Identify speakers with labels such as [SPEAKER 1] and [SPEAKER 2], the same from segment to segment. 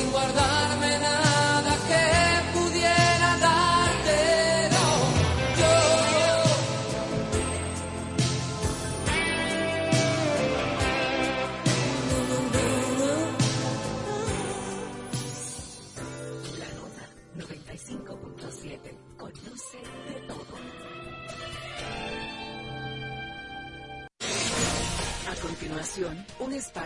[SPEAKER 1] sin
[SPEAKER 2] guardar.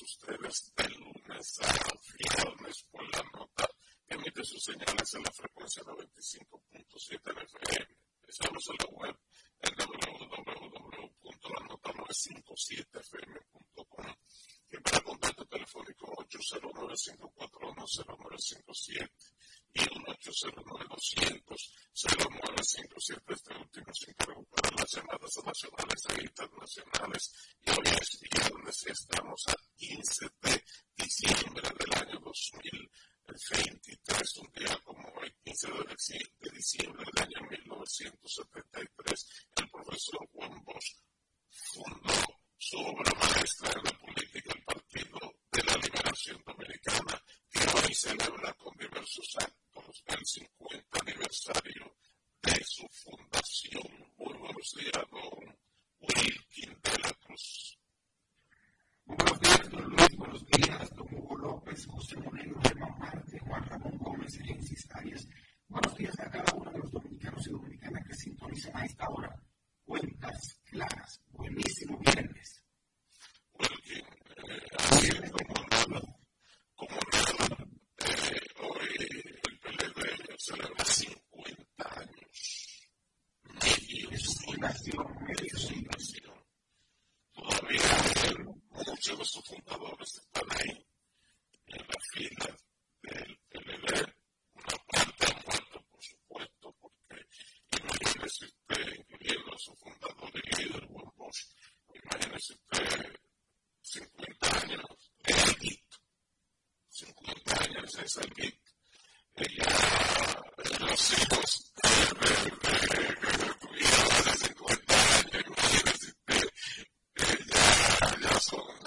[SPEAKER 3] ustedes del lunes a viernes por la nota emite sus señales en la frecuencia 95.7 FM. Estamos en la web en www.lanotanueve57fm.com primer contacto telefónico 809-541-0957 y 1809-200-0957. Este último se encargó para las llamadas nacionales e internacionales y hoy es viernes, estamos a 15 de diciembre del año 2023, un día como el 15 de diciembre del año 1973, el profesor Juan Bosch fundó su obra maestra en la política, el Partido de la Liberación Dominicana, que hoy celebra con diversos actos el 50 aniversario de su fundación. Muy buenos días, don Wilkin de la Cruz.
[SPEAKER 4] Buenos días, don Luis, buenos días, don Hugo López, José Moreno, Emma Marte, Juan Ramón Gómez, Elencis Arias. Buenos días a cada uno de los dominicanos y dominicanas que sintonizan a esta hora. Cuentas claras, buenísimo viernes.
[SPEAKER 3] Bueno, eh, alguien como nada, como nada, eh, hoy el PLD celebra 50 años. Medios
[SPEAKER 4] y nación, medios
[SPEAKER 3] y nación. Todavía muchos de sus fundadores están ahí, en la fila del PLD. Una parte cuenta, por supuesto, porque imagínense ustedes su fundador y líder, Juan Bosch. Imagínense usted, 50 años de Git. 50 años es el Git. Y ya los hijos de los de 50 años, imagínense usted, ya, ya son.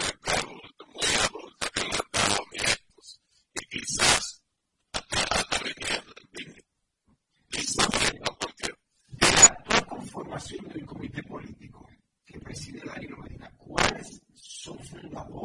[SPEAKER 3] Oh.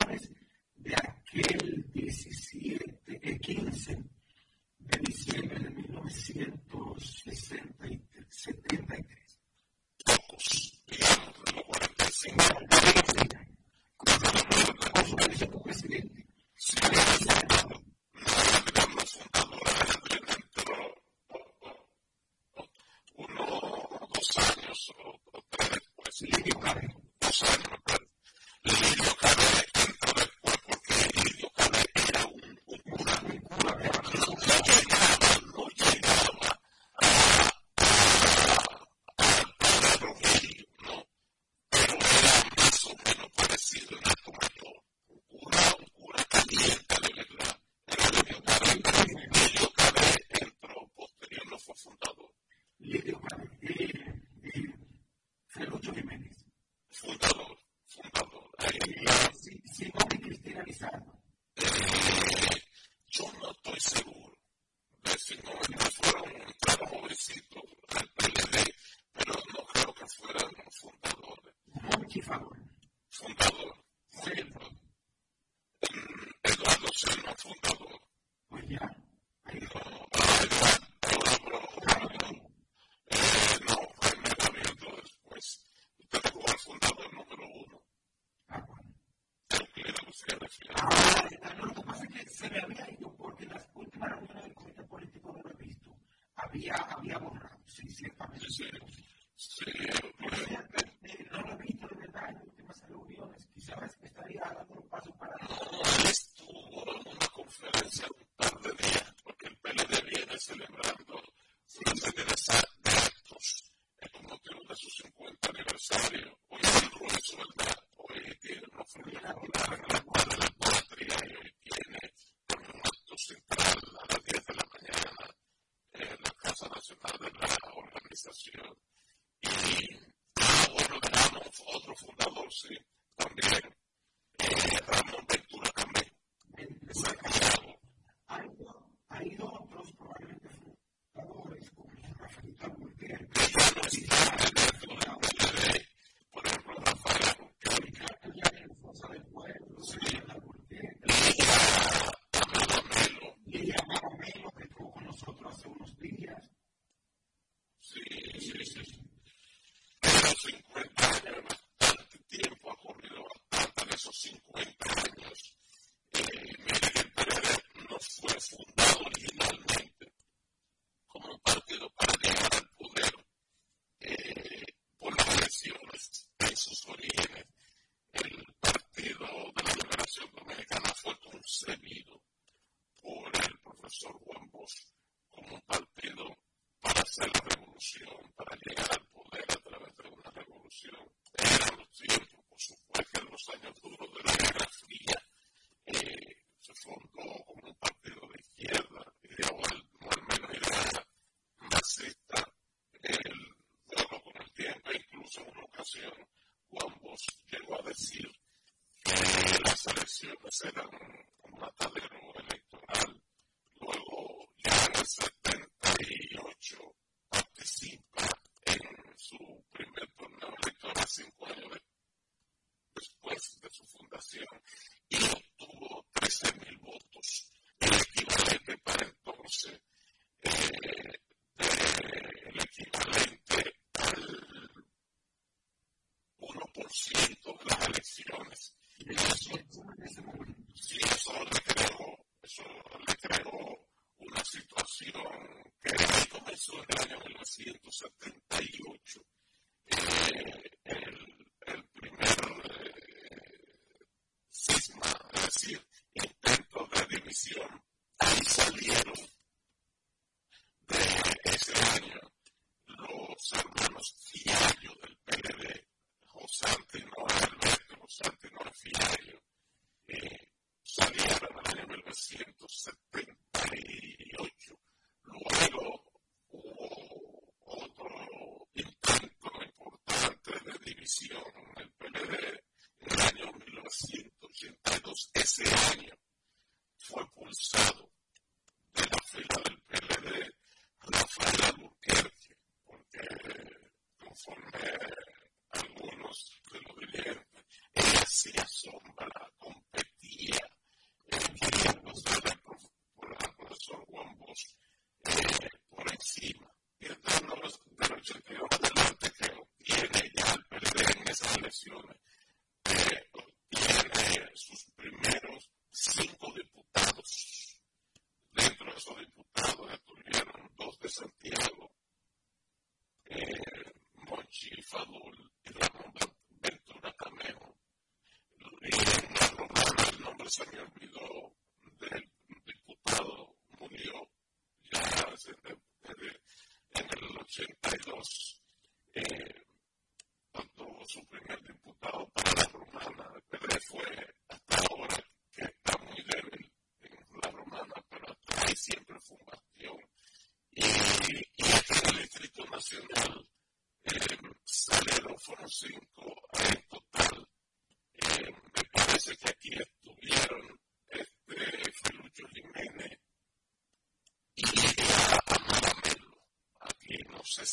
[SPEAKER 3] verdad.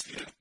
[SPEAKER 3] No sé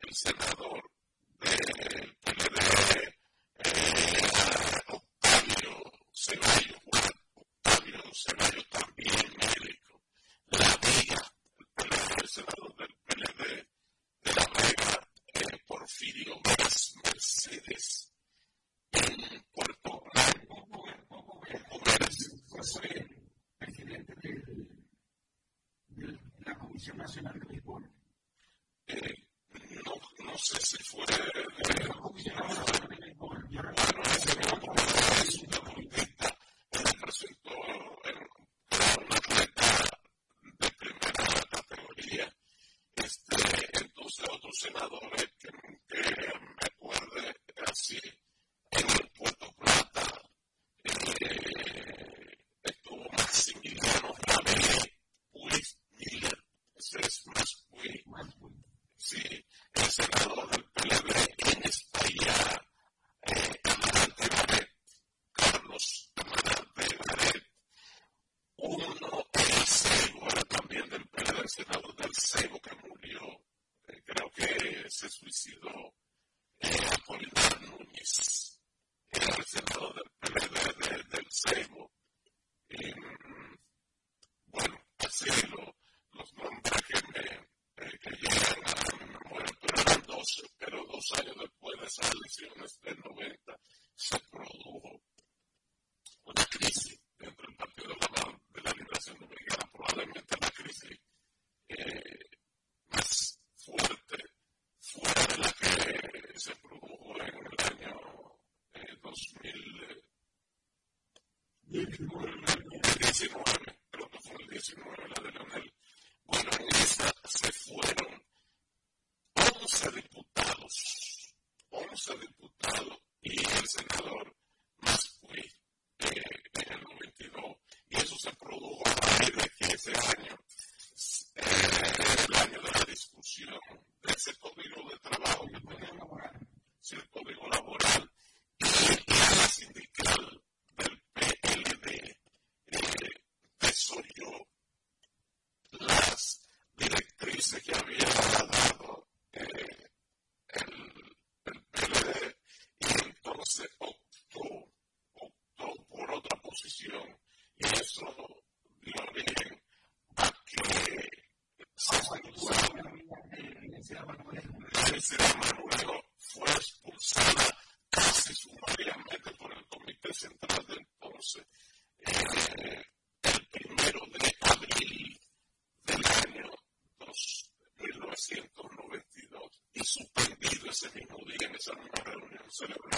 [SPEAKER 3] El senador continua, né? Esse é bom. Leonel trae,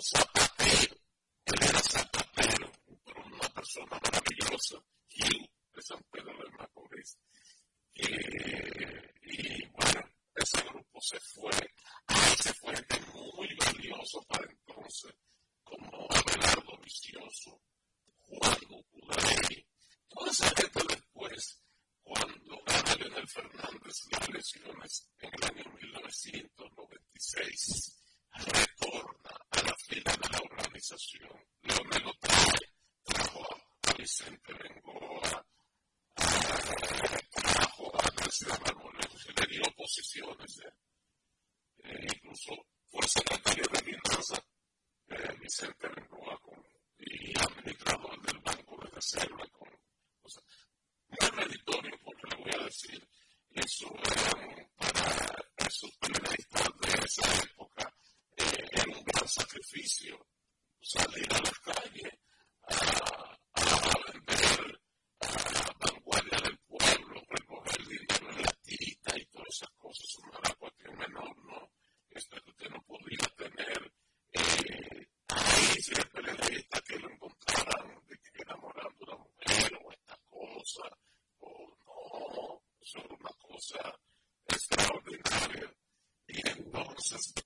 [SPEAKER 3] also just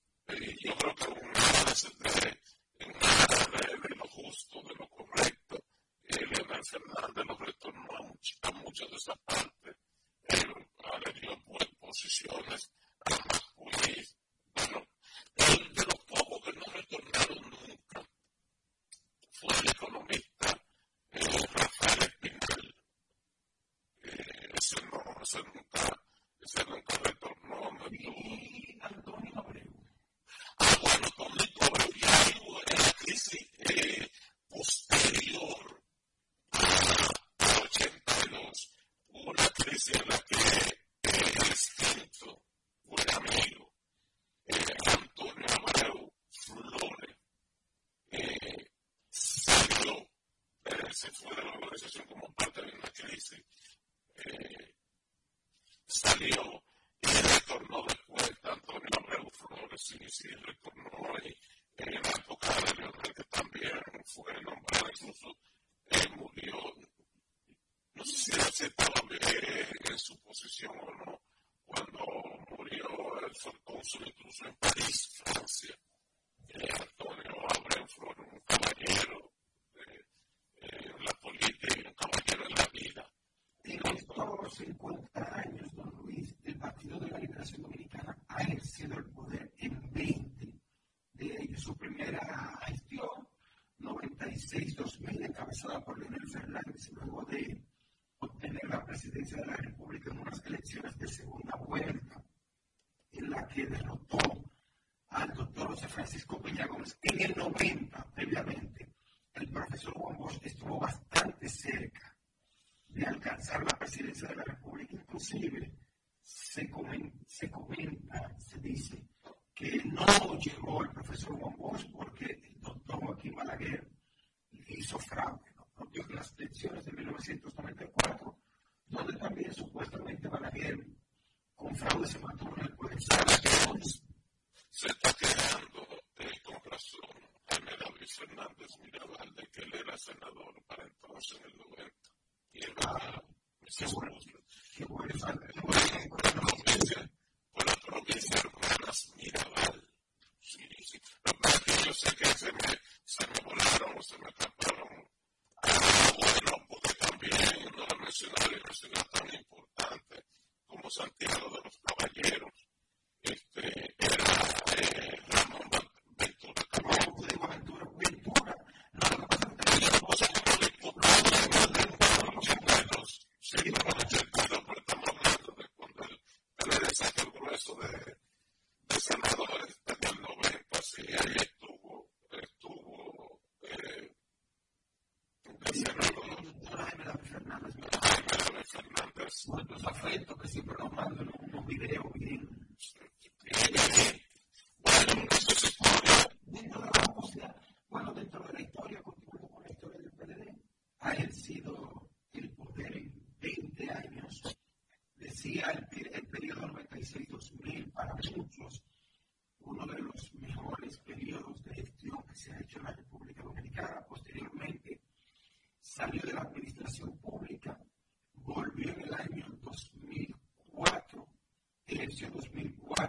[SPEAKER 3] reemplazada
[SPEAKER 4] por Leonel Fernández, luego de So what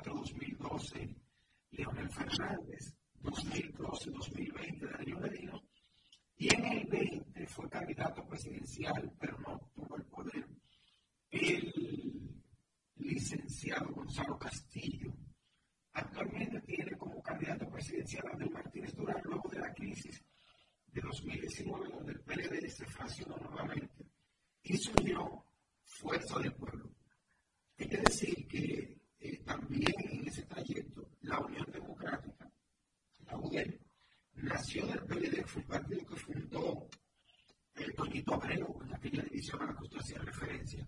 [SPEAKER 4] 2012, Leonel Fernández, 2012-2020, Darío Medina, y en el 20 fue candidato presidencial a la
[SPEAKER 3] que usted referencia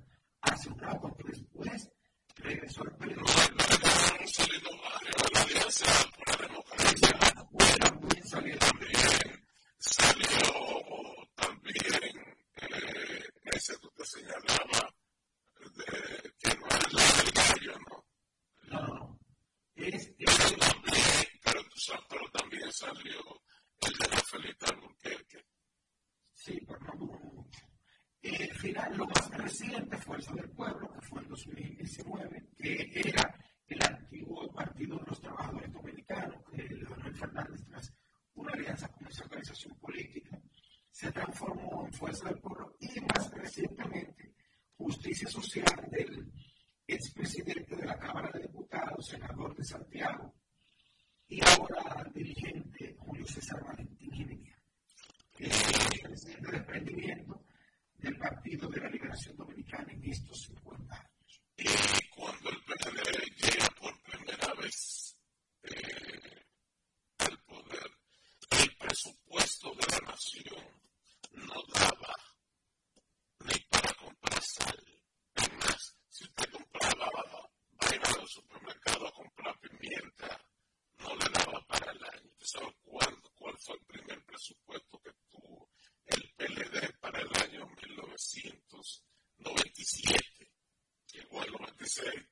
[SPEAKER 3] seis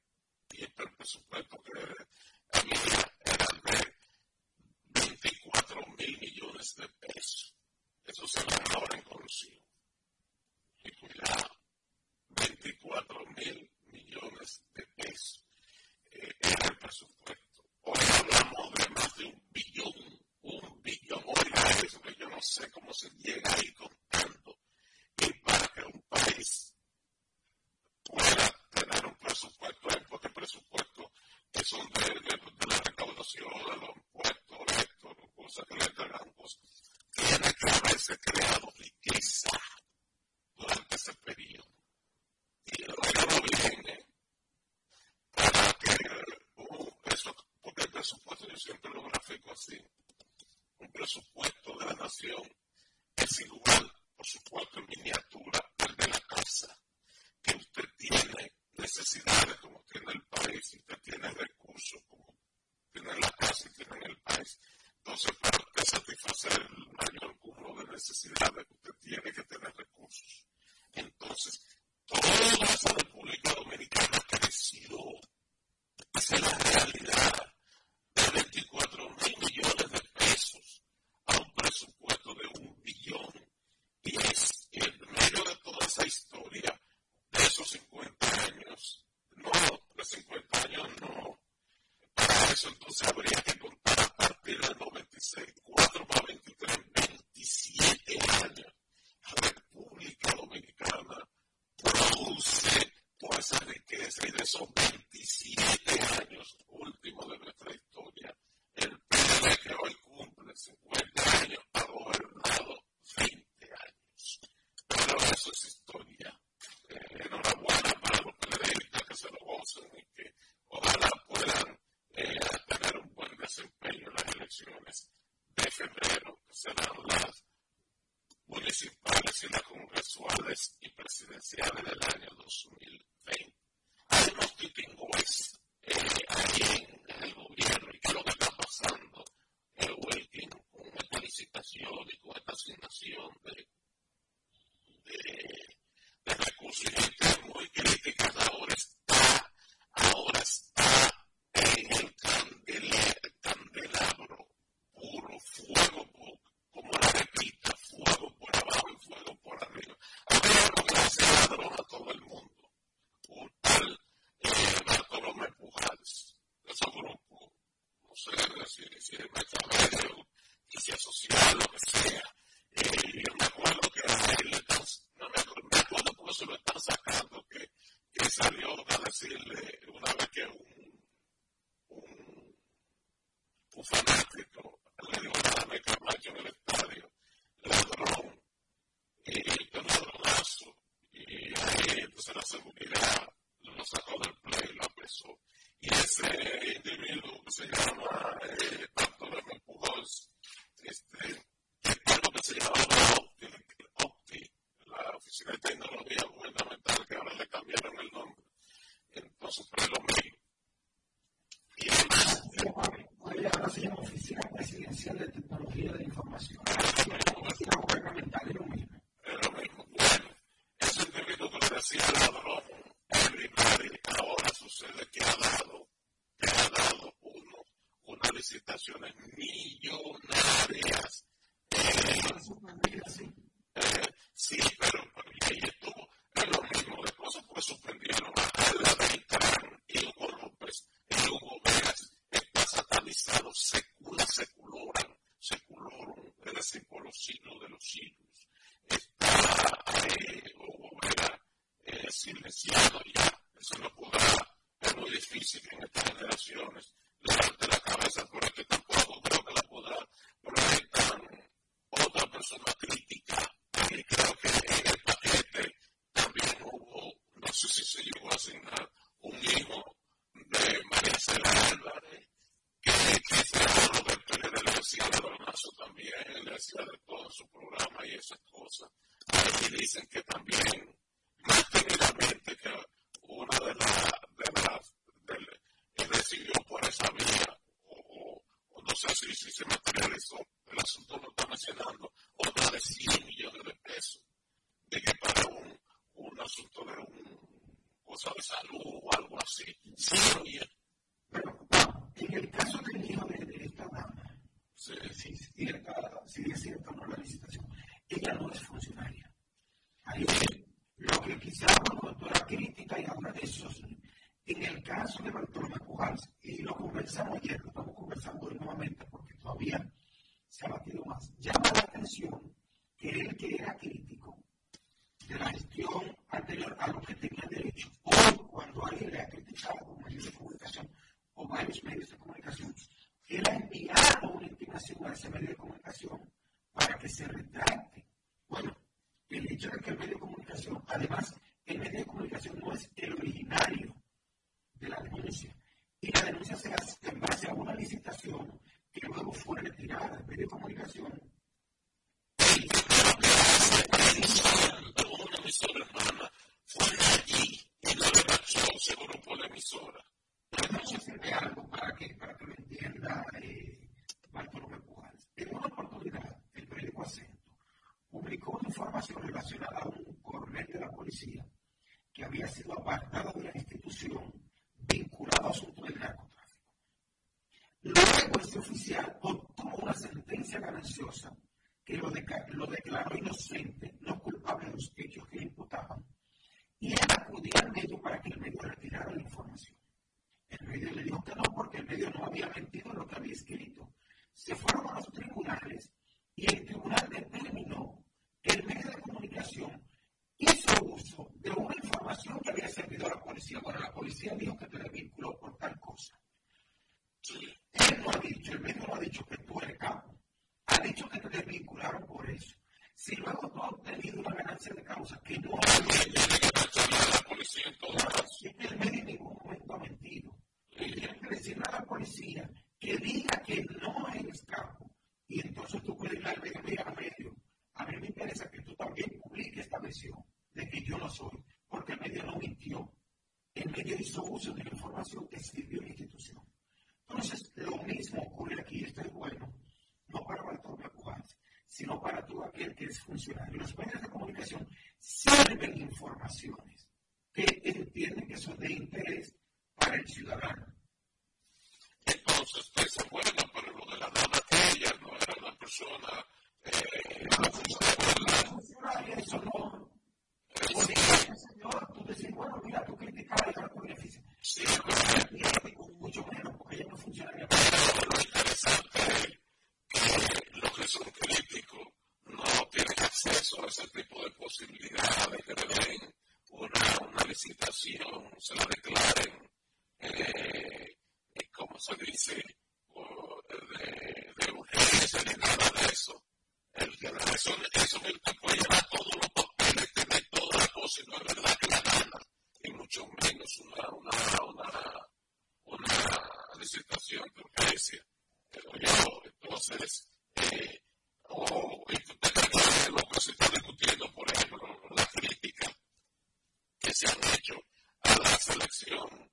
[SPEAKER 3] tiempo el presupuesto que había era de 24 mil millones de pesos. Eso se lo Entonces habría que
[SPEAKER 4] eso, eso es el que puede llevar todos los papeles, tener toda la cosa y no
[SPEAKER 3] solicitación de urgencia. Pero yo, entonces, eh, o oh, lo que se está discutiendo, por ejemplo, la crítica que
[SPEAKER 4] se han
[SPEAKER 3] hecho a la selección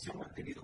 [SPEAKER 3] se han mantenido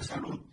[SPEAKER 3] de cobertura.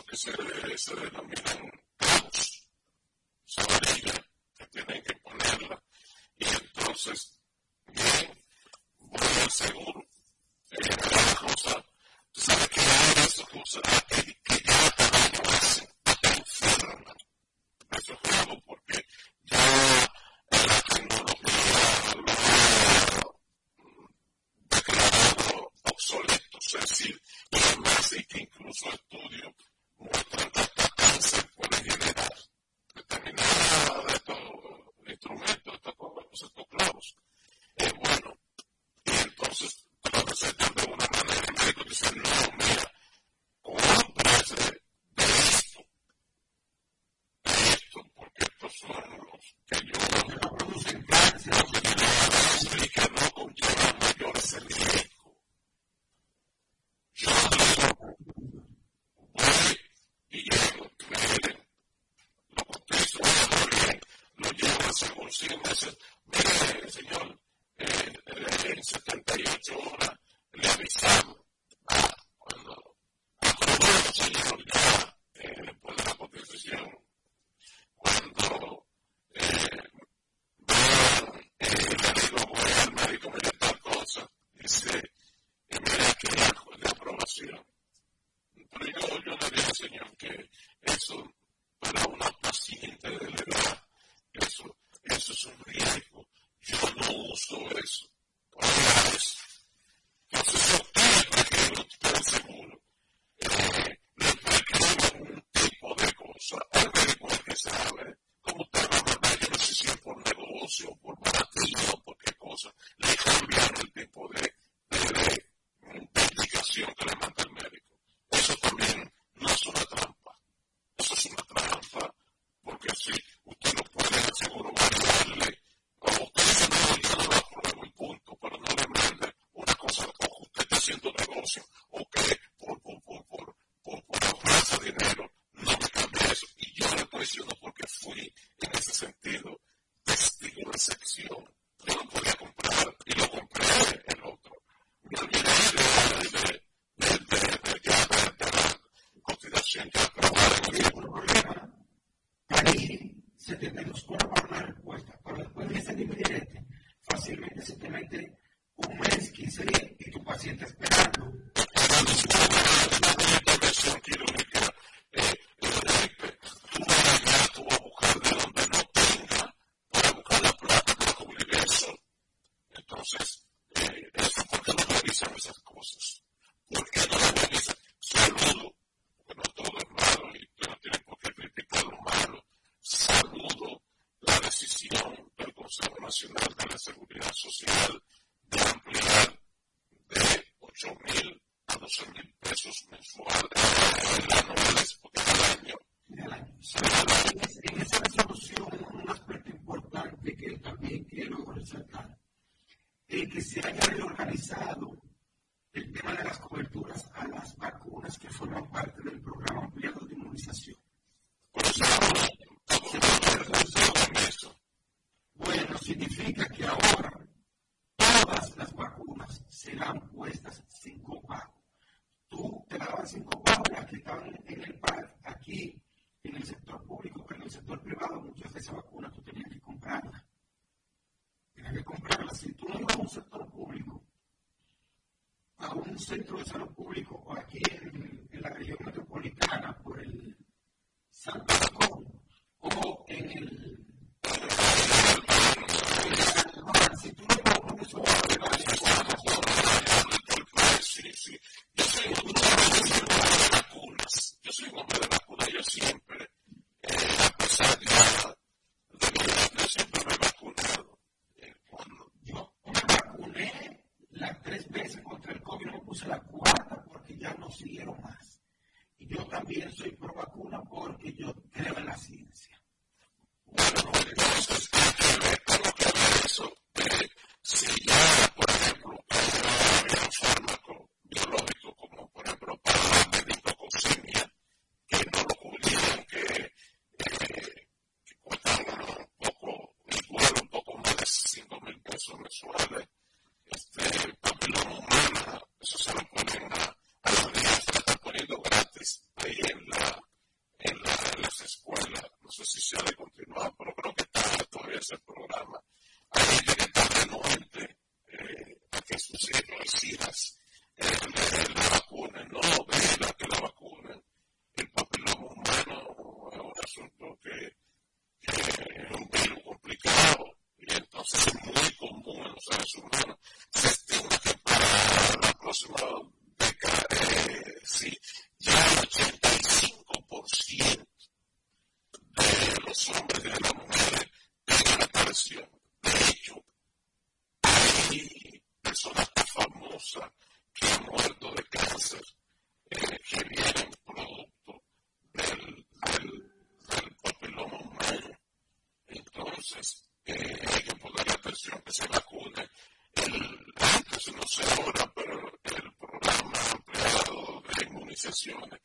[SPEAKER 4] procesos que
[SPEAKER 3] se, se denominan assume as a de
[SPEAKER 4] los tener paz aquí en el sector público, pero en el sector privado muchas de esas vacunas tú tenías que comprarlas. Tenías que comprarlas. Si tú no ibas a un sector público, a un centro de salud
[SPEAKER 3] pública, canción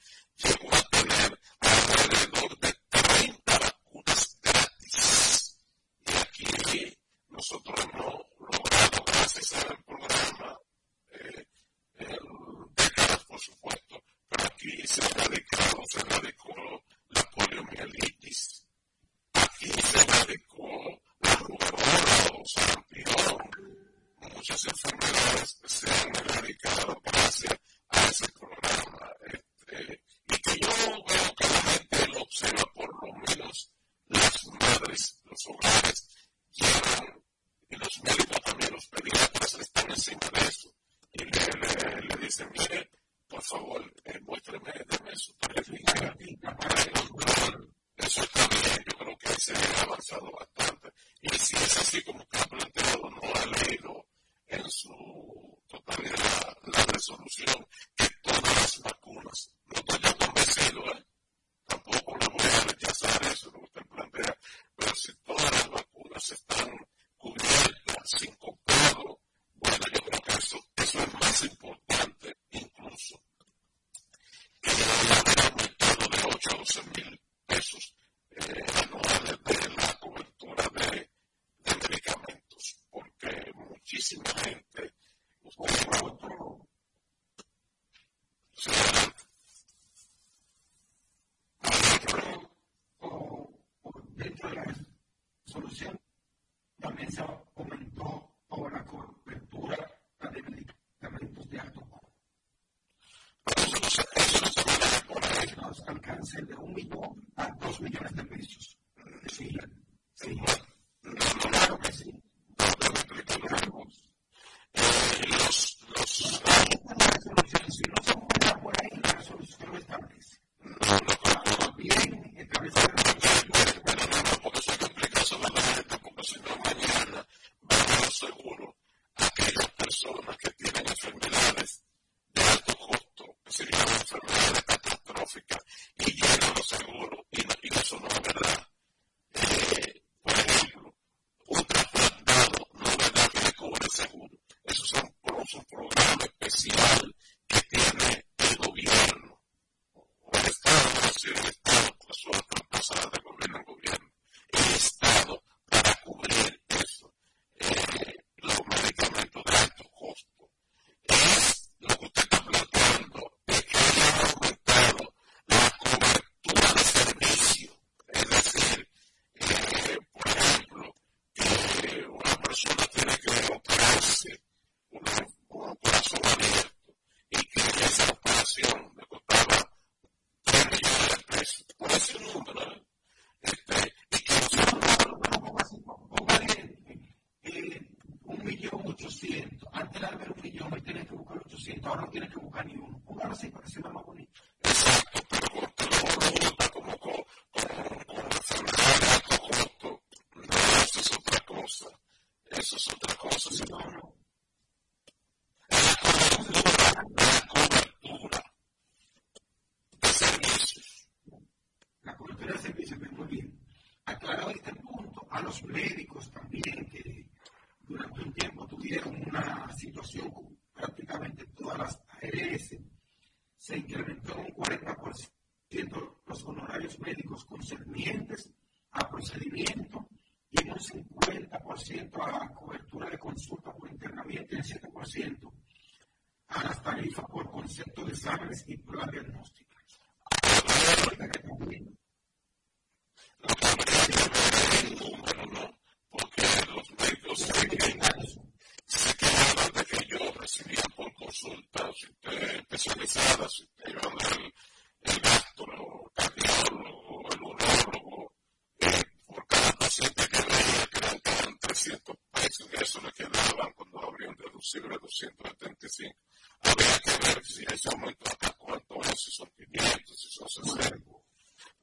[SPEAKER 3] 175. Habría que ver si ese aumentó acá cuánto es, si son 500, si son 60.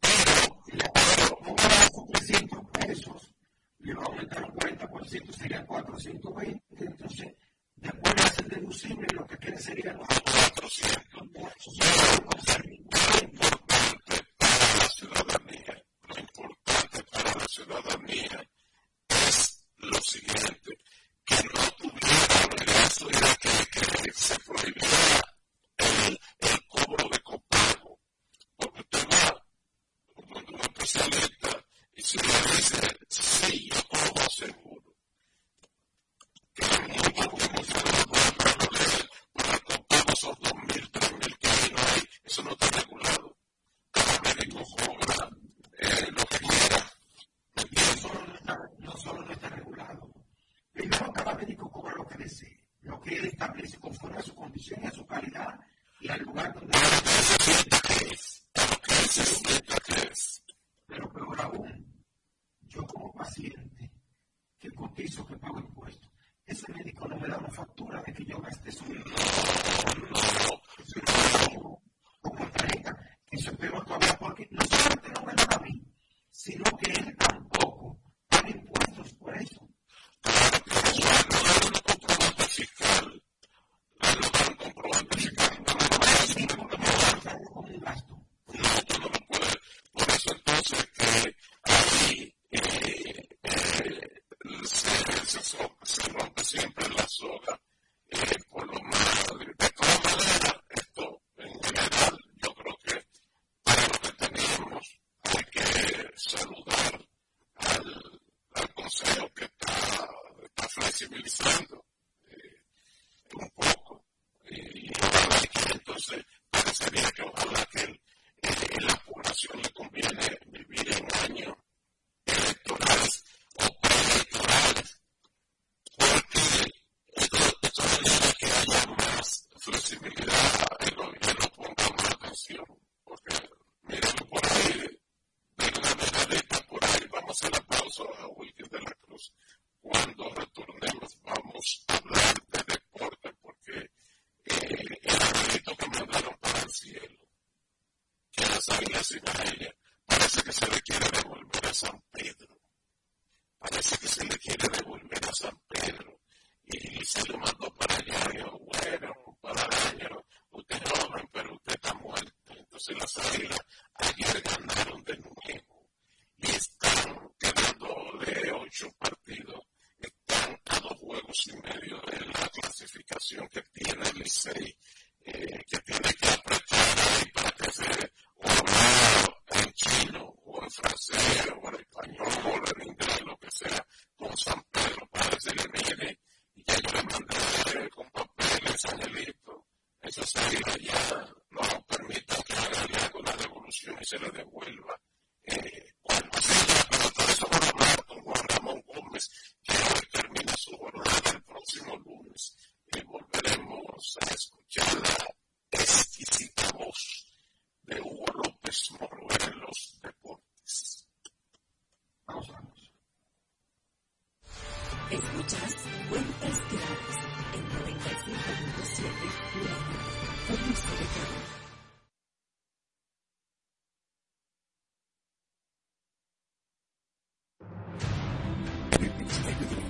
[SPEAKER 3] Pero,
[SPEAKER 4] pero un gasto 300 pesos, le va a aumentar un 40%, serían 420, entonces después de hacer deducible lo que quiere serían los 400.
[SPEAKER 3] 400. Islam はい。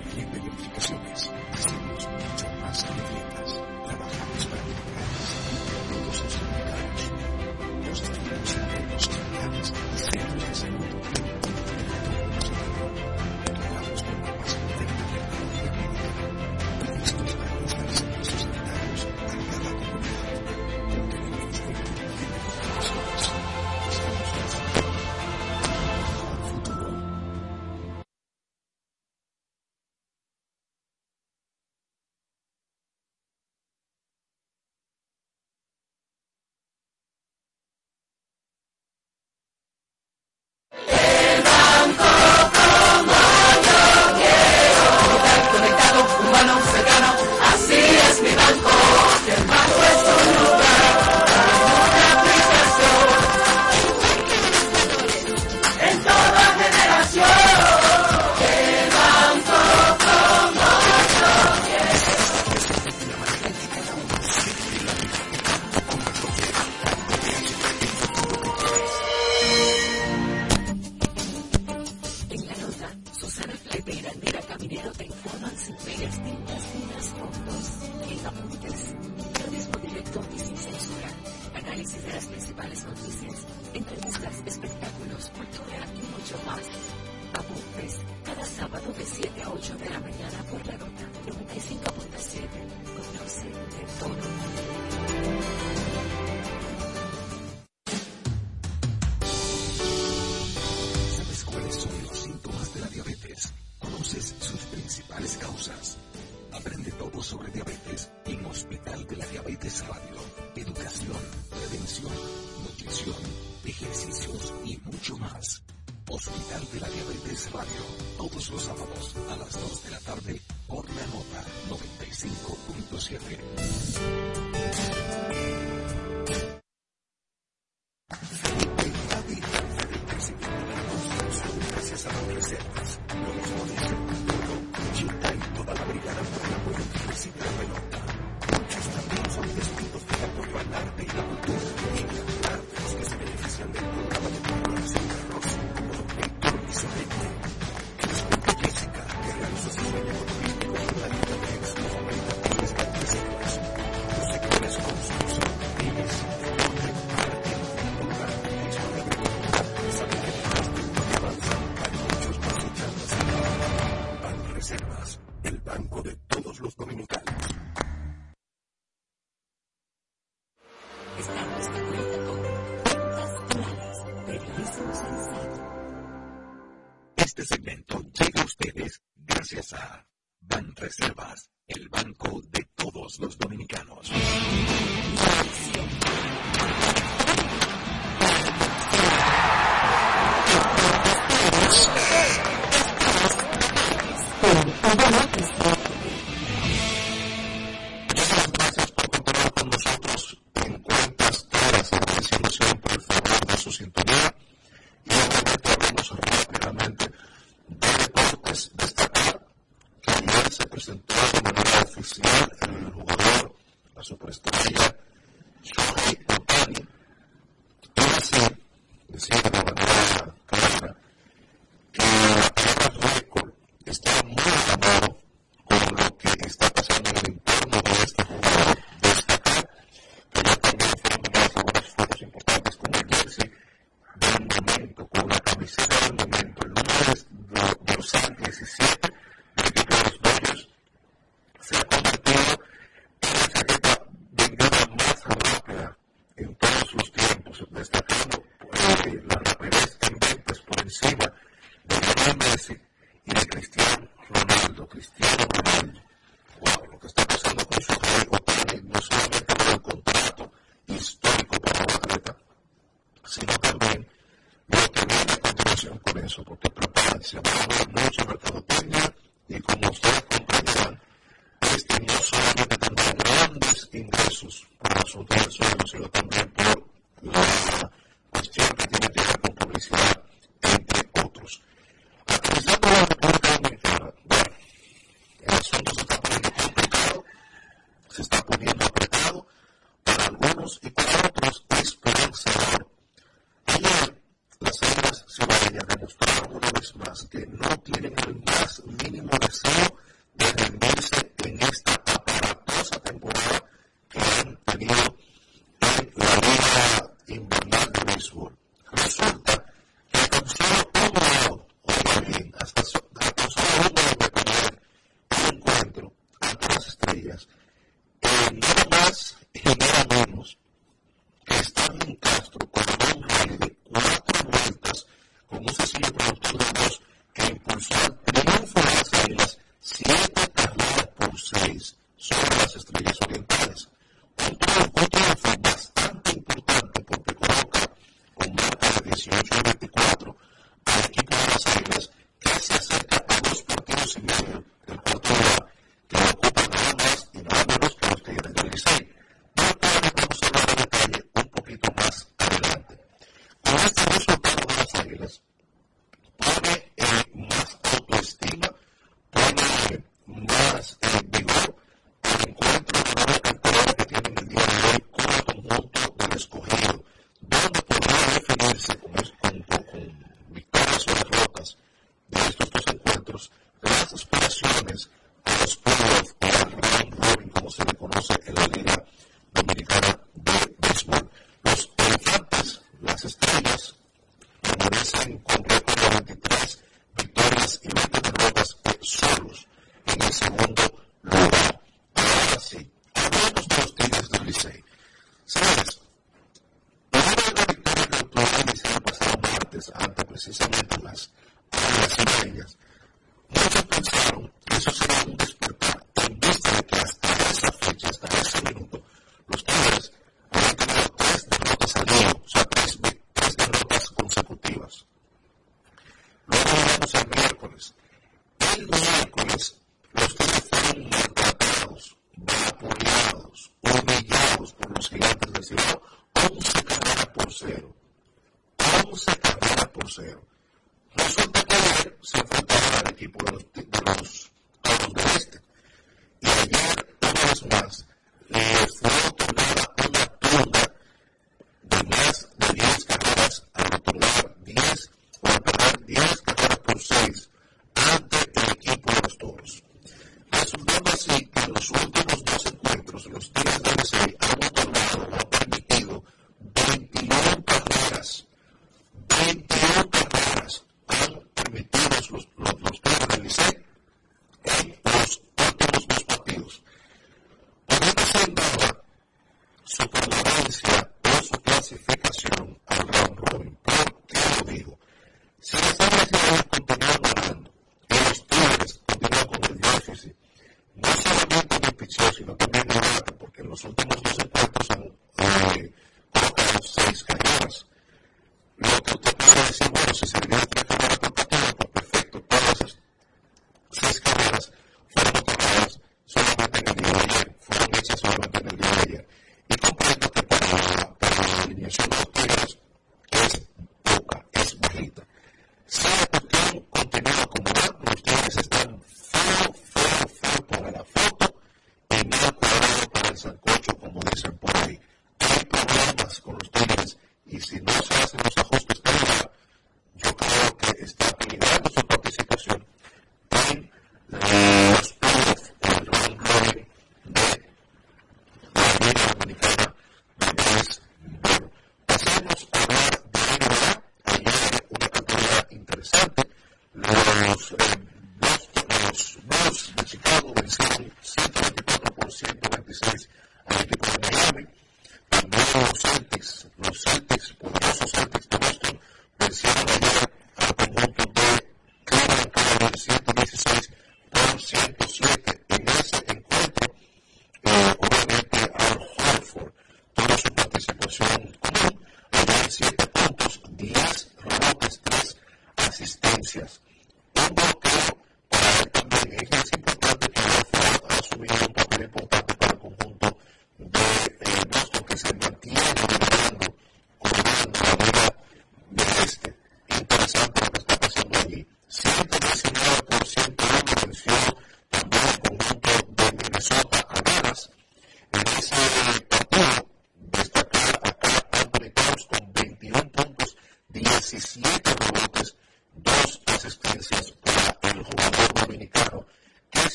[SPEAKER 3] Un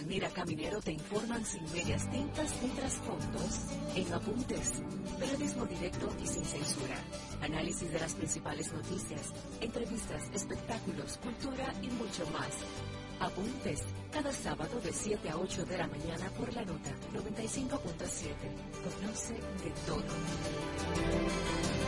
[SPEAKER 5] Danira Caminero te informan sin
[SPEAKER 2] medias tintas ni trasfondos. En Apuntes, periodismo directo y sin censura. Análisis de las principales noticias, entrevistas, espectáculos, cultura y mucho más. Apuntes, cada sábado de 7 a 8 de la mañana por la nota 95.7. Conoce de todo.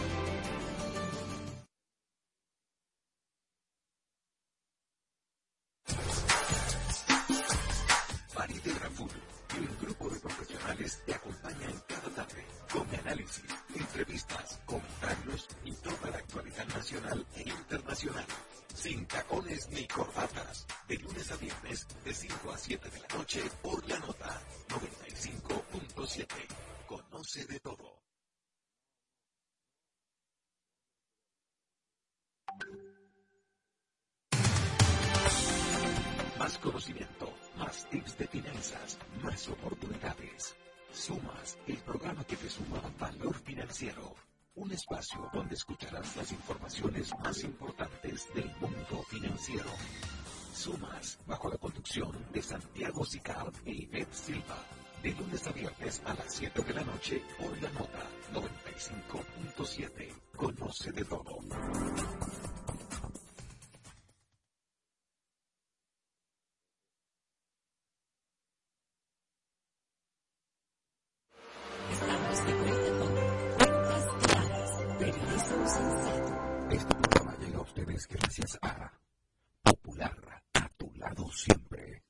[SPEAKER 5] espacio donde escucharás las informaciones más importantes del mundo financiero. Sumas, bajo la conducción de Santiago Sicard e Ivette Silva. De lunes a viernes a las 7 de la noche por la nota 95.7. Conoce de todo. Gracias a Popular, a tu lado siempre.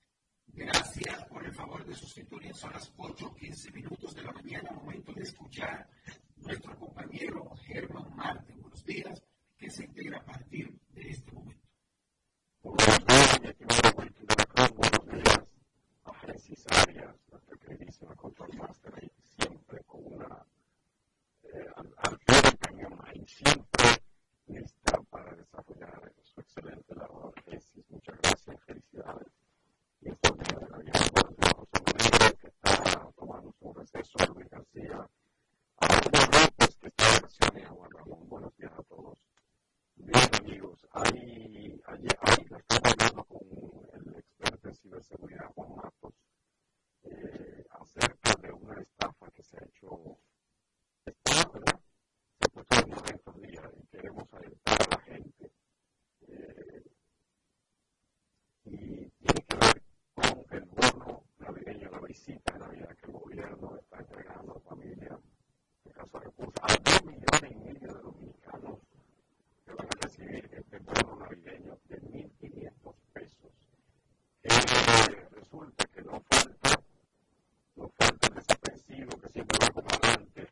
[SPEAKER 4] Gracias por el favor de su sintonía. Son las 8.15 minutos de la mañana, momento de escuchar nuestro compañero Germán Marte. Buenos días, que se integra a partir de este momento.
[SPEAKER 6] Buenos días, mi estimado de la Buenos días a Francis Arias, nuestra queridísima Control Master, ahí siempre con una eh, al, al pie cañón, ahí siempre lista para desarrollar su excelente labor. Francis, muchas gracias, felicidades. Y estos días de buenos días, José Manuel, que está tomando su receso, Luis García, a Hugo López, que está de vacaciones, Juan Ramón, buenos días a todos. Bien, amigos, ahí, ayer, ahí la estaba hablando con el experto en ciberseguridad, Juan Matos, eh, acerca de una estafa que se ha hecho, está, ¿verdad? Siempre va como adelante,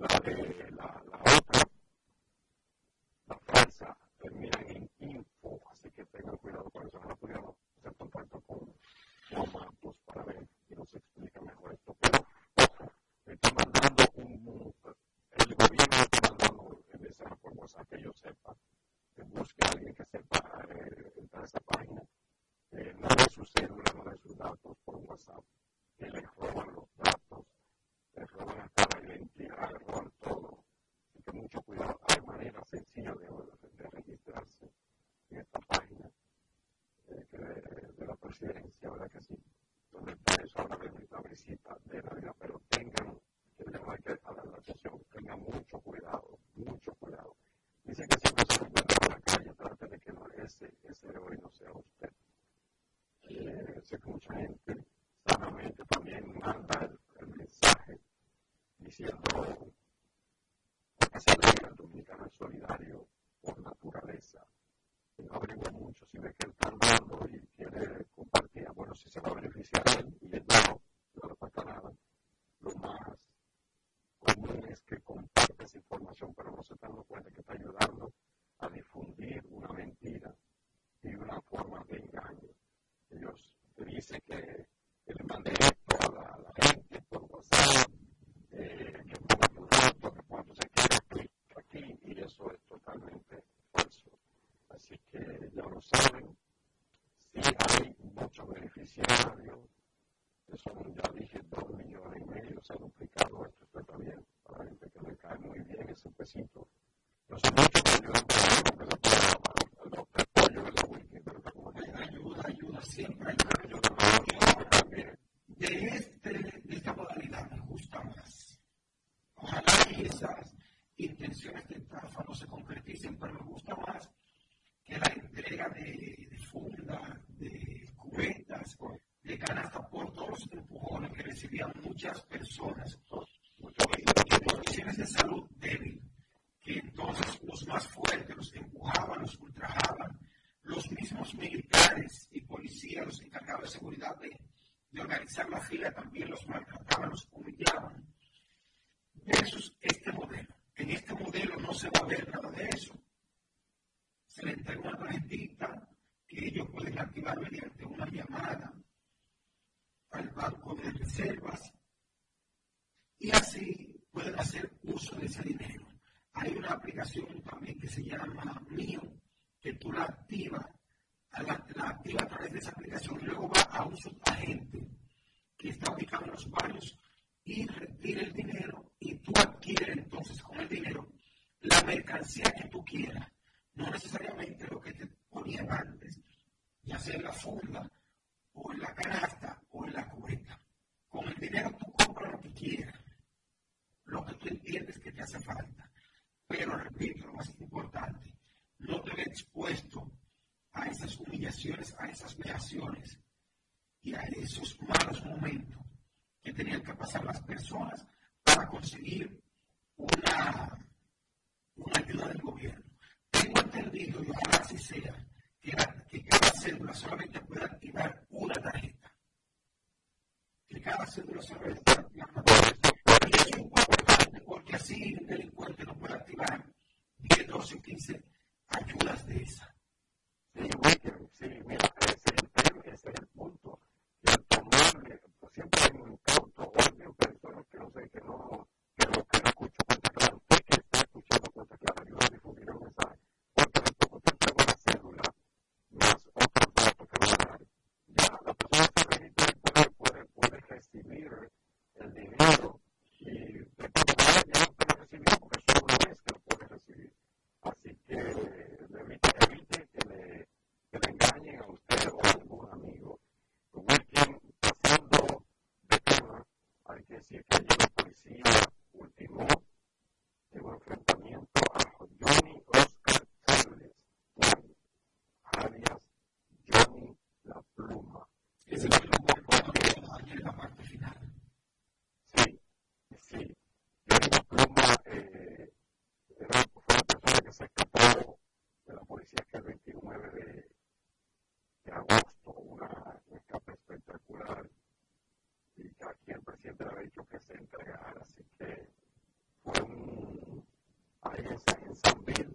[SPEAKER 6] la. La otra, la falsa, termina en tengan cuidado con eso. No pudieron hacer contacto con Juan Matos para ver y nos explica mejor esto. Pero, ojo, está mandando un, el gobierno está mandando el mensaje por WhatsApp que yo sepa que busque a alguien que sepa eh, entrar a esa página, eh, no de su cédula, no de sus datos por WhatsApp, que le roban los datos, le roban hasta la identidad, le roban todo. Así que mucho cuidado, hay maneras sencillas de, de registrarse en esta página eh, que de, la presidencia, ¿verdad que sí? Donde está eso ahora de la visita de Navidad, pero tengan, que no hay que hablar la atención, tengan mucho cuidado, mucho cuidado. Dicen que siempre se encuentra en la calle, trate de que no, ese, ese hoy no sea usted. Eh, sé que mucha gente sanamente también manda el, mensaje diciendo que se alegra el dominicano solidario por naturaleza. Y no averigua mucho, si ve que él está andando y quiere compartir, bueno, si se va a beneficiar él y él no, no le cuesta nada. Lo más común es que comparte esa información, pero no se está dando cuenta que está ayudando a difundir una mentira y una forma de engaño. Ellos te dicen que, que le mande esto a la, a la gente por WhatsApp, eh, que ponga tu dato, que cuando se quiera clic aquí, y eso es totalmente falso. Así que ya lo saben, sí hay muchos beneficiarios, que son, ya dije, dos millones y medio, se ha duplicado esto, esto está bien, para la gente que le cae muy bien ese pesito. No son muchos que ayudan por ahí, porque se puede llamar el pollo de la wiki, pero está como que
[SPEAKER 4] Ayuda, ayuda, siempre ayuda. ayuda.
[SPEAKER 6] también.
[SPEAKER 4] De, este, de esta modalidad me gusta más. Ojalá y esas intenciones de estafa no se concreticen, pero me gusta más que la entrega de, de fundas, de cubetas, de canastas por todos los empujones que recibían muchas personas en condiciones de salud débil, que entonces los más fuertes los empujaban, los ultrajaban, los mismos militares y policías, los encargados de seguridad de, organizar la fila, también los maltrataban, creaciones y a esos malos momentos que tenían que pasar las personas see, for you, we see you. entregar, así que fue un, ahí en San Bill.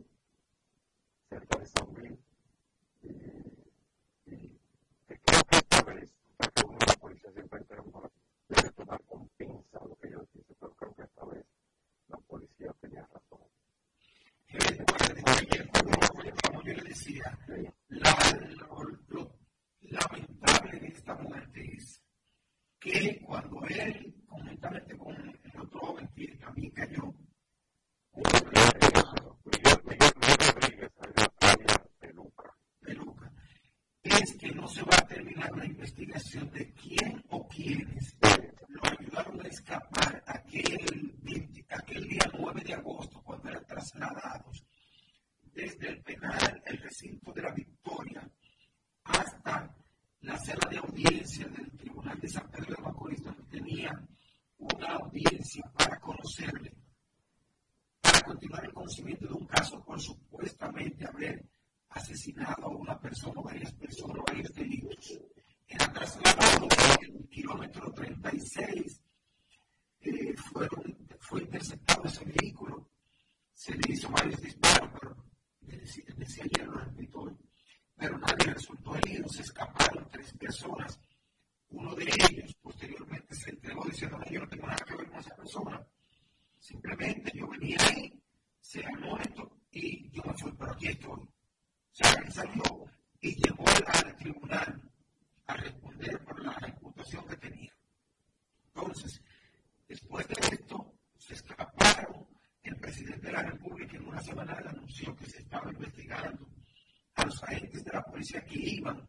[SPEAKER 4] Alicia Kleiman,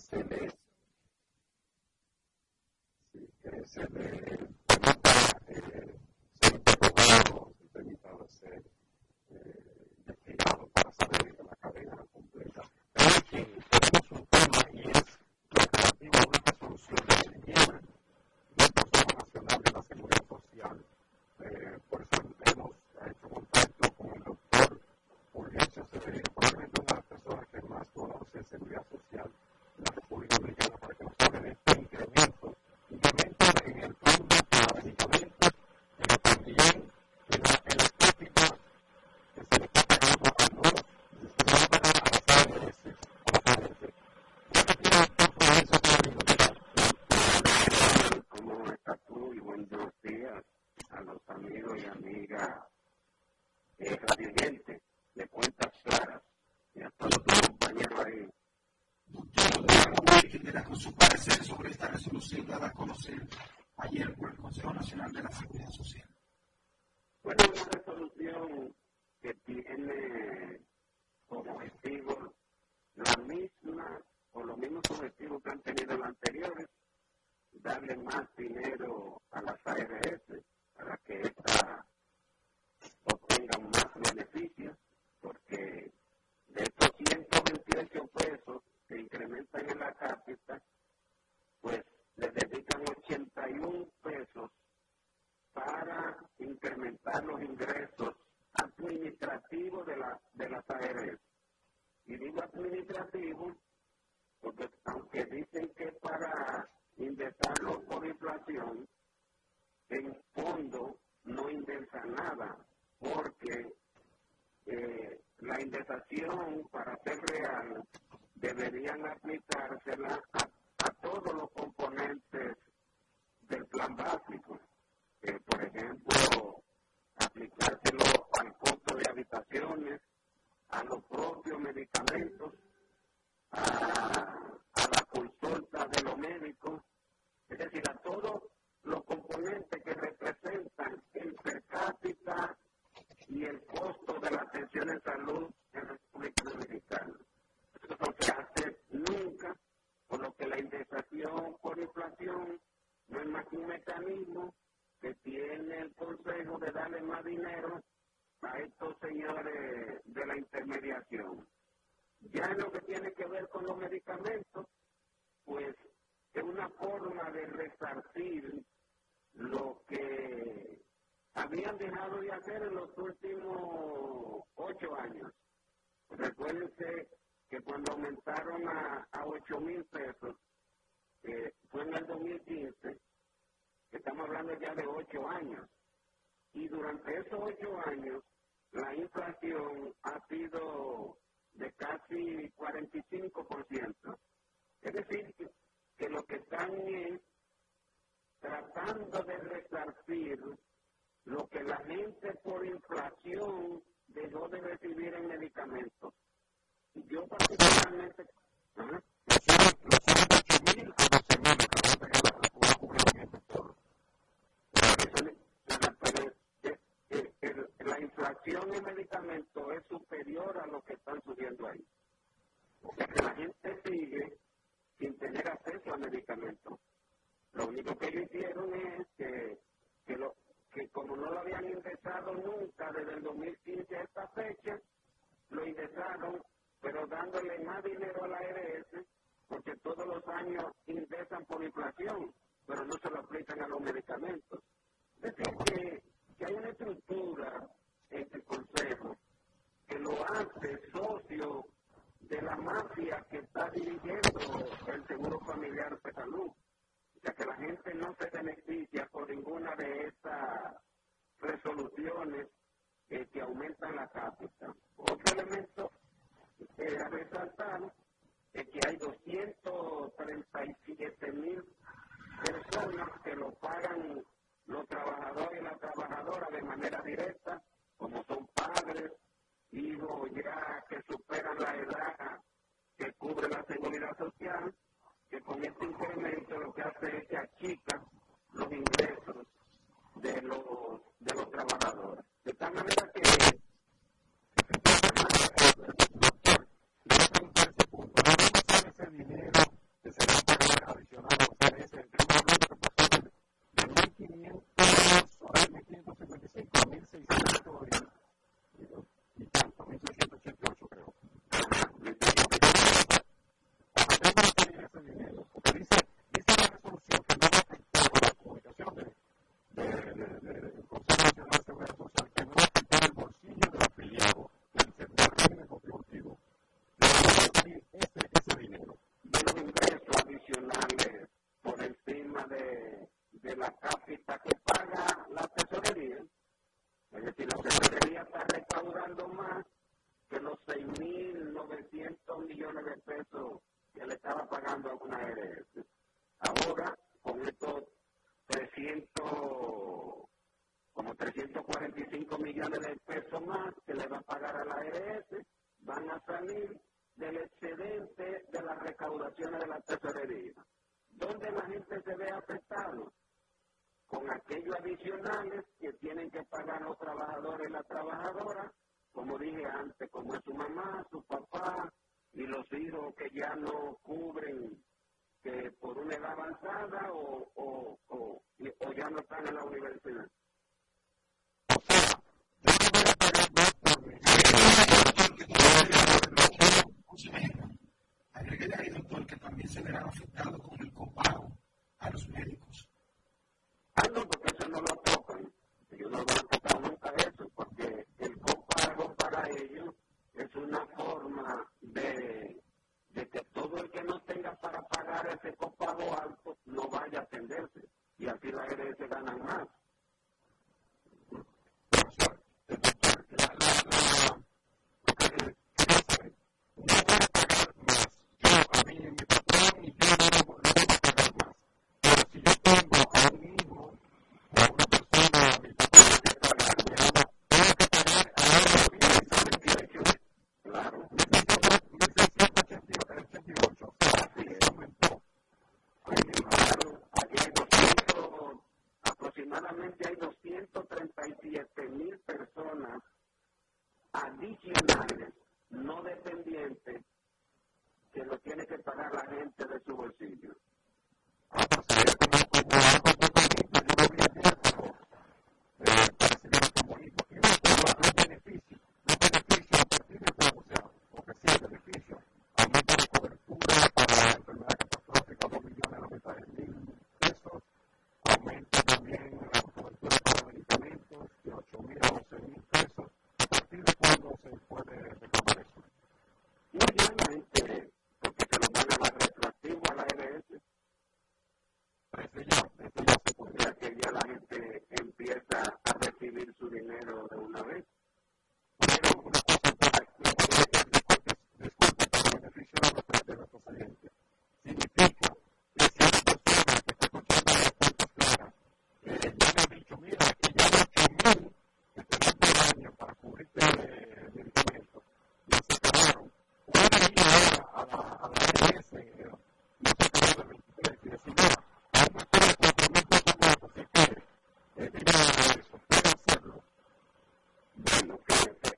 [SPEAKER 4] Sundays era dirigente de cuentas claras y a todos los compañeros ahí. Con su parecer sobre esta resolución dada a conocer ayer por el Consejo Nacional de la Seguridad Social. Bueno, una resolución que tiene como objetivo la misma
[SPEAKER 6] o los mismos objetivos que
[SPEAKER 7] han tenido los anteriores, darle más dinero a las ARS para que estas obtengan más beneficios, porque de estos 128 pesos que incrementan en la cápita, pues les dedican 81 pesos para incrementar los ingresos administrativos de, la, de las ARS. Y digo administrativos porque aunque dicen que para indexarlo por inflación, en fondo no indensa nada, porque eh, la indexación,
[SPEAKER 8] para ser real, deberían aplicársela a, todos los componentes del plan básico. Eh, por
[SPEAKER 7] ejemplo, aplicárselo al costo de habitaciones, a los propios medicamentos, a, a la consulta de los médicos, es decir, a todos los componentes que representan el per cápita y el costo de la atención en salud en República Dominicana. Eso no se hace nunca, por lo que la indexación por inflación no es más que un mecanismo que tiene el Consejo de darle más dinero a estos señores de la intermediación. Ya en lo que tiene que ver con los medicamentos, pues es una forma de resarcir lo que habían dejado de hacer en los últimos ocho años. Recuérdense que cuando aumentaron a, a 8 mil pesos, eh, fue en el 2015, estamos hablando ya de ocho años. Y durante esos ocho años, la inflación ha sido de casi 45%. Es decir, que, que lo que están es tratando de resarcir lo que la gente por inflación dejó de recibir en medicamentos. Yo particularmente... Los 8.000 a 12.000 acaban de ganar la el. La inflación en medicamentos es superior a lo que están subiendo ahí. O sea que la gente sigue sin tener acceso a medicamentos. Lo único que ellos hicieron es que, que que como no lo habían ingresado nunca desde el 2015 a esta fecha, lo ingresaron, pero dándole más dinero a la ARS, porque todos los años ingresan por inflación, pero no se lo aplican a los medicamentos. Es decir, que, que hay una estructura en el Consejo que lo hace socio de la
[SPEAKER 8] mafia que está dirigiendo el Seguro Familiar de Salud ya que la gente no
[SPEAKER 7] se
[SPEAKER 6] beneficia por ninguna de esas resoluciones que aumentan la cápita. Otro elemento eh, a resaltar es que hay 237 mil personas que lo pagan los trabajadores y las trabajadoras de manera directa, como son padres, hijos ya que superan la edad que cubre la seguridad social, que con este incremento lo que hace es que achica los ingresos de los, de los trabajadores. De tal manera que se pues, ese dinero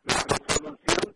[SPEAKER 6] la resolución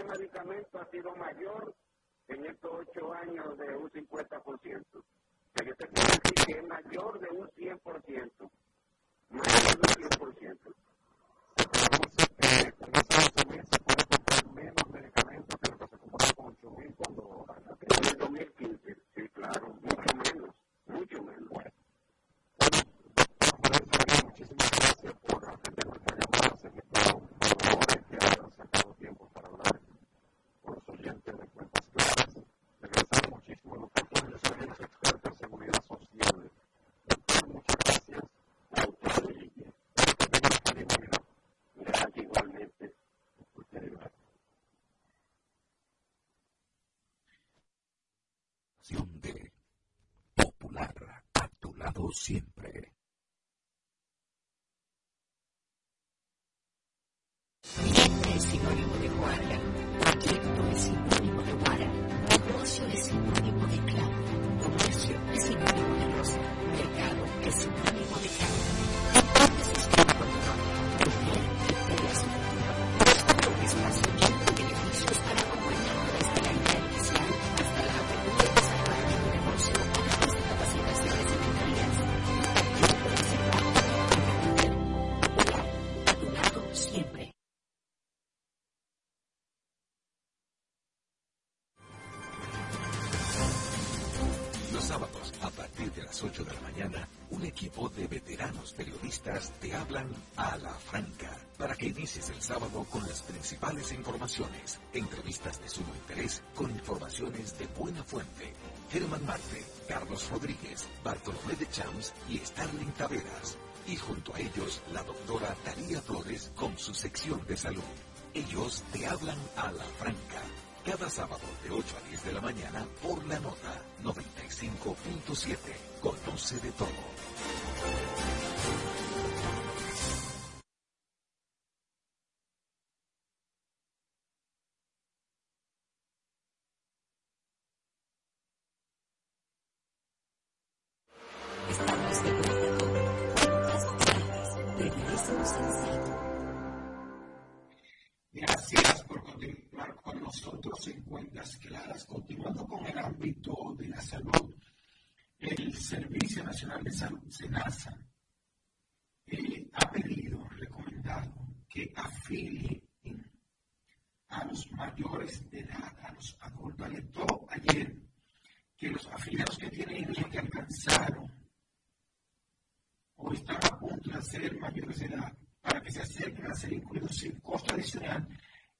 [SPEAKER 6] en medicamentos ha sido mayor en estos 8 años de un 50%.
[SPEAKER 5] Siempre. El sábado con las principales informaciones, entrevistas de sumo interés con informaciones de buena fuente. Germán Marte, Carlos Rodríguez, Bartolomé de Champs y Starling Taveras. Y junto a ellos, la doctora Taría Flores con su sección de salud. Ellos te hablan a la franca cada sábado de 8 a 10 de la mañana por la nota 95.7. Conoce de todo.
[SPEAKER 4] Nosotros en cuentas claras, continuando con el ámbito de la salud, el Servicio Nacional de Salud, SENASA, eh, ha pedido, recomendado que afilien a los mayores de edad, a los adultos. Alertó ayer que los afiliados que tienen hijos que alcanzaron o están a punto de ser mayores de edad, para que se acerquen a ser incluidos sin costo adicional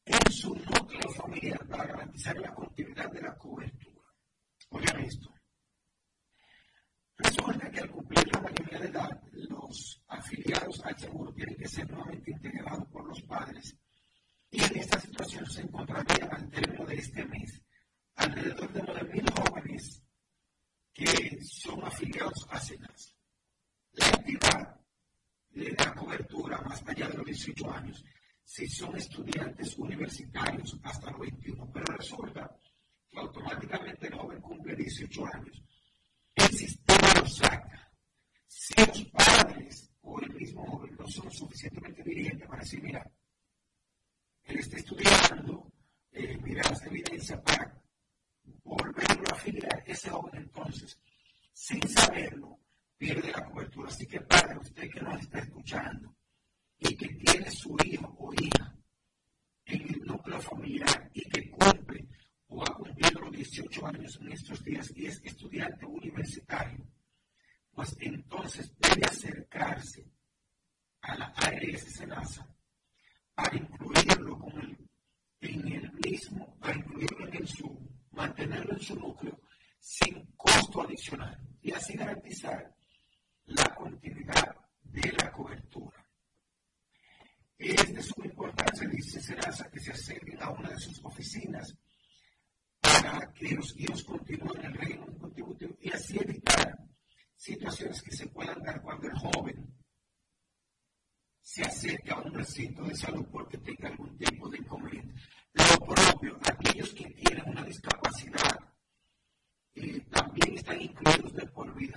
[SPEAKER 4] en su núcleo familiar para garantizar la continuidad de la cobertura. Oigan esto. Resulta que al cumplir la mayoría de edad, los afiliados al seguro tienen que ser nuevamente integrados por los padres. Y en esta situación se encontraría al término de este mes alrededor de 9.000 jóvenes que son afiliados a SENAS. La entidad le da cobertura más allá de los 18 años si son estudiantes universitarios hasta los 21, pero resulta que automáticamente el joven cumple 18 años. El sistema lo saca. Si los padres o el mismo joven no son suficientemente diligentes para decir, mira, él está estudiando, eh, mira las evidencias para volverlo a afiliar, ese joven entonces, sin saberlo, pierde la cobertura. Así que padre, usted que nos está escuchando, y que tiene su hijo o hija en el núcleo familiar y que cumple o ha cumplido los 18 años en estos días y es estudiante universitario, pues entonces debe acercarse a la ARS Senasa para incluirlo en el mismo, para incluirlo en su, mantenerlo en su núcleo sin costo adicional y así garantizar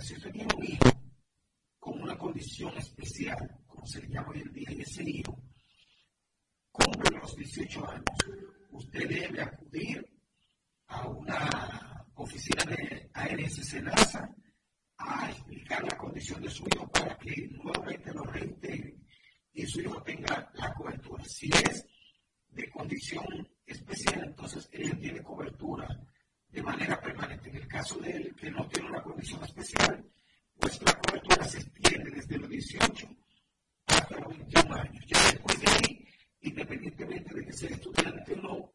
[SPEAKER 4] Si usted tiene un hijo una condición especial, como se le llama hoy en día, y ese hijo cumple los 18 años, usted debe acudir a una oficina de ARS Senasa a explicar la condición de su hijo para que nuevamente lo reintegre y su hijo tenga la cobertura. Si es de condición especial, entonces él tiene cobertura de manera permanente. En el caso de él que no tiene una condición especial, la cobertura se extiende desde los 18 hasta los 21 años. Ya después de ahí, independientemente de que sea estudiante o no,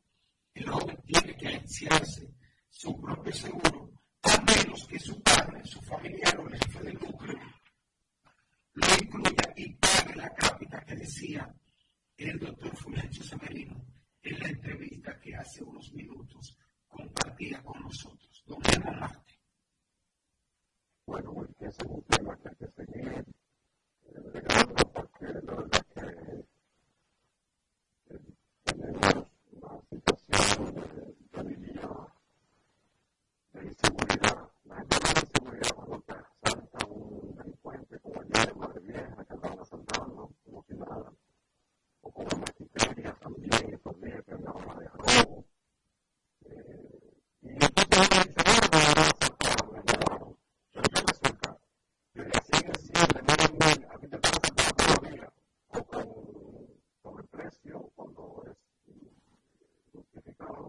[SPEAKER 4] el joven tiene que anunciarse su propio seguro, a menos que su padre, su familiar o el jefe del núcleo lo incluya y pague la cápita que decía el doctor Fulgencio Severino en la entrevista que hace unos minutos compartía con nosotros. Don Germán
[SPEAKER 6] también, estos que andaban de robo. Y entonces dice, bueno, me van a asaltar, me robaron. Pero ¿qué resulta? Que le hacen decirle, miren, miren, aquí te están asaltando todavía, o con sobreprecio, cuando es justificado,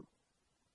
[SPEAKER 6] o cuando el sistema de pensiones en, cual, en el cual tú aportando, y tu empleador aportando, aportando, aportando, aportando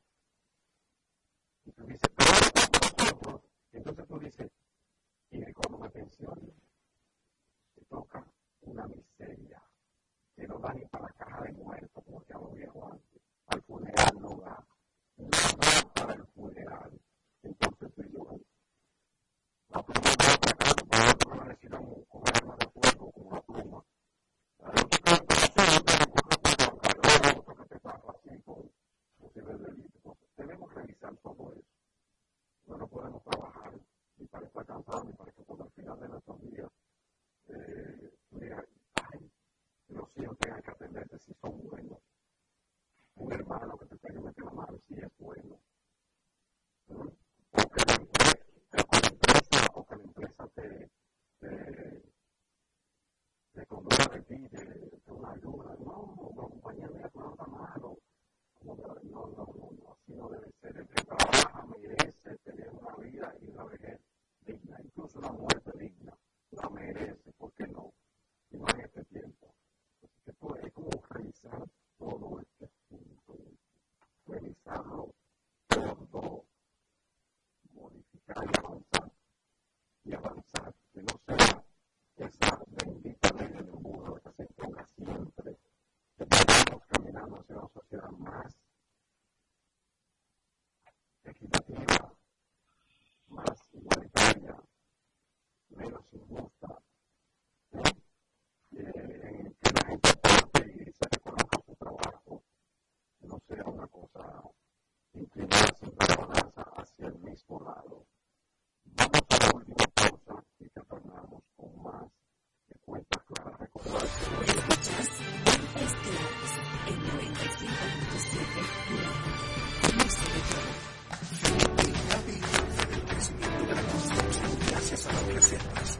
[SPEAKER 6] como un 16% del PIB, si no me equivoco. Así, mucho dinero. Y tú dices, pero nosotros, entonces tú dices, y cuando me pensione, te toca una miseria todo eso. No, no podemos trabajar ni para estar cansados ni para que por al final de nuestros días eh, digan, ay, los hijos tengan que atenderte si son buenos. Un hermano que te tenga que meter la mano si es bueno. ¿no? O que la empresa, o que la empresa, te, te, te conduzca de ti, te, te una ayuda. No, la compañía mía tú no está malo. No, no, no, no, así no debe ser. El que trabaja merece tener una vida y una vejez digna, incluso una muerte digna. La merece, ¿por qué no? Y no en este tiempo. Así que es como revisar todo este punto, revisarlo todo, modificar y avanzar. Y avanzar, que no sea esa bendita ley del muro que se imponga siempre, que vayamos caminando hacia una sociedad más Gracias a
[SPEAKER 2] las reservas,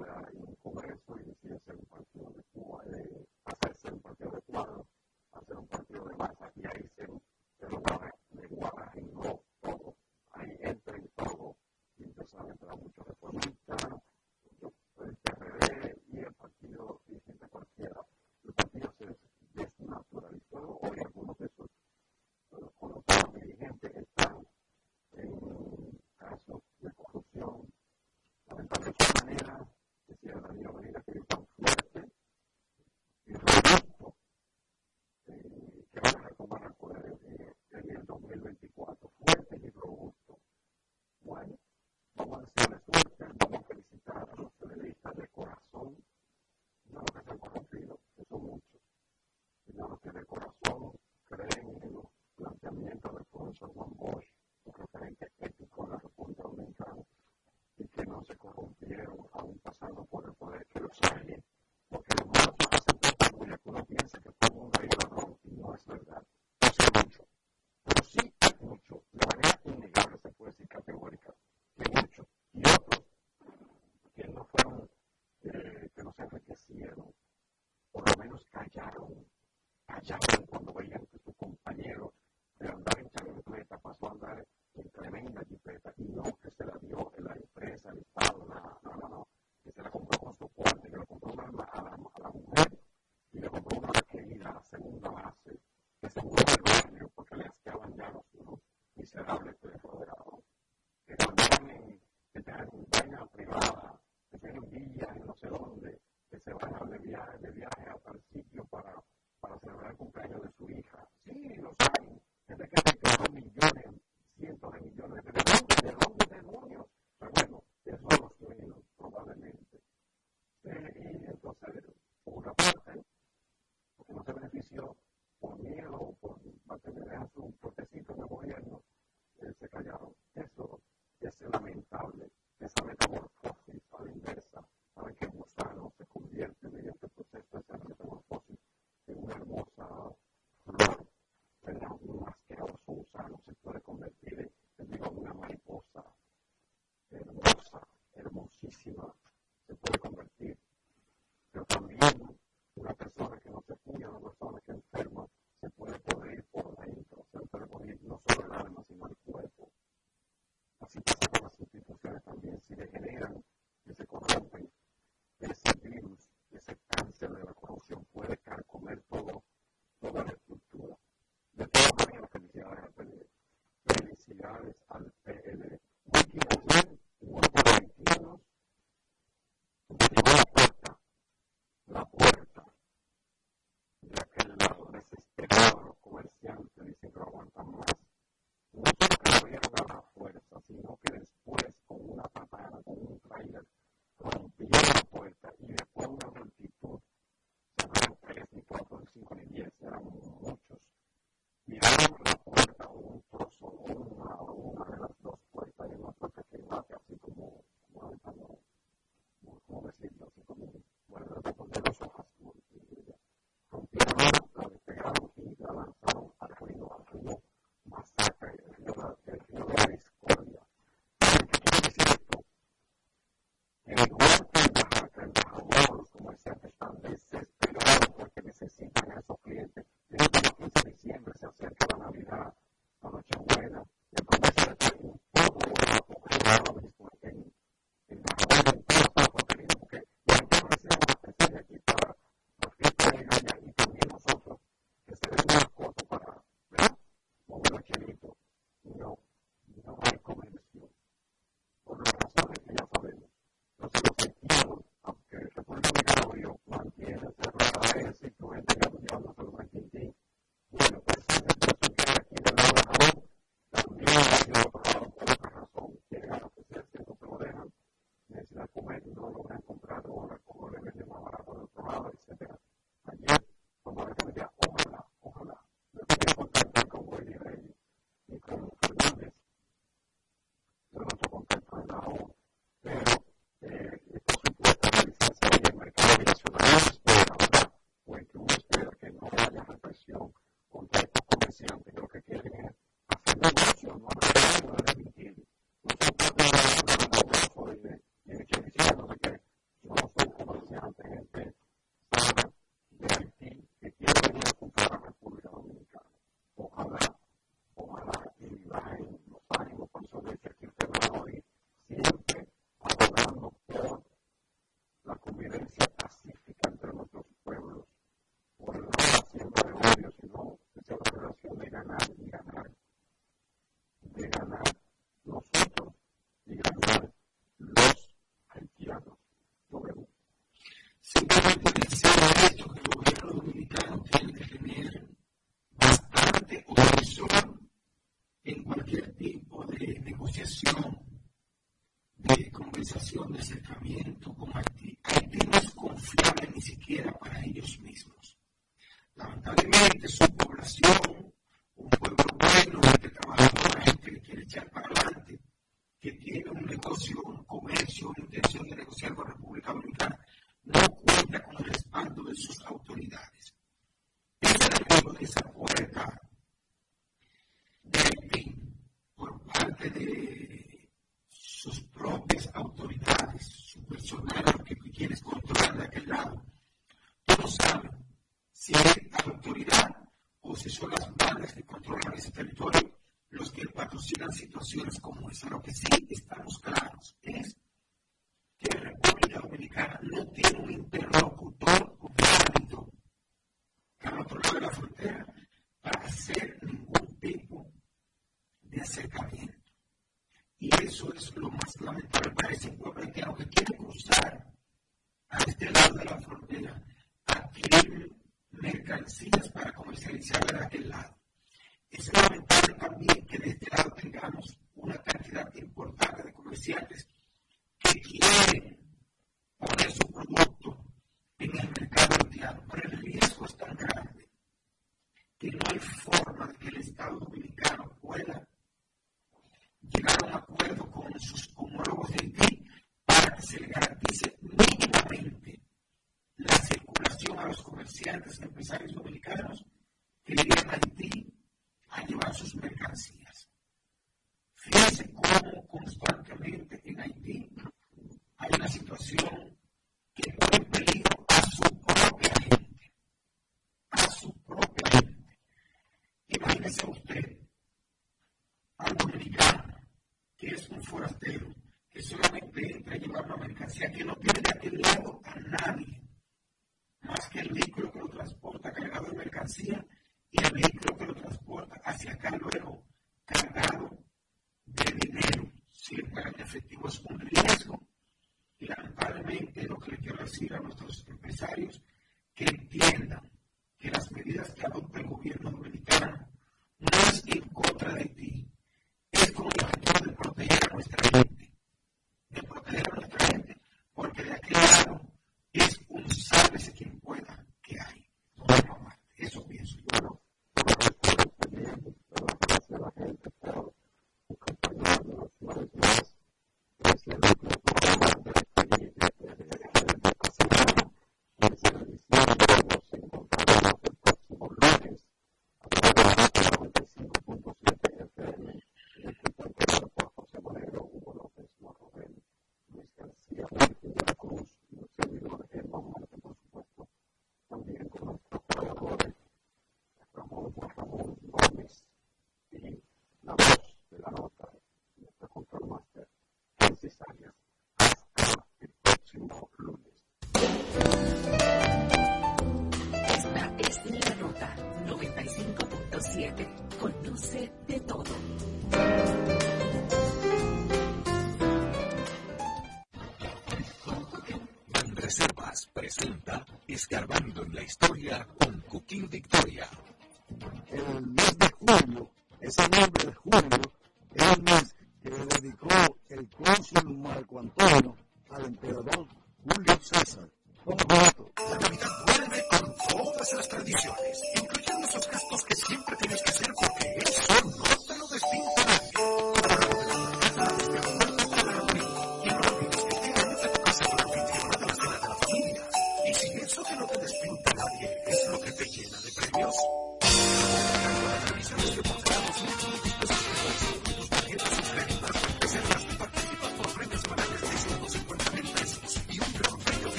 [SPEAKER 2] 95.7
[SPEAKER 6] el proceso de
[SPEAKER 9] Sí, sí. ese territorio los que
[SPEAKER 4] patrocinan situaciones como esa. Lo que sí están buscando las empresarios
[SPEAKER 10] dominicanos escarbando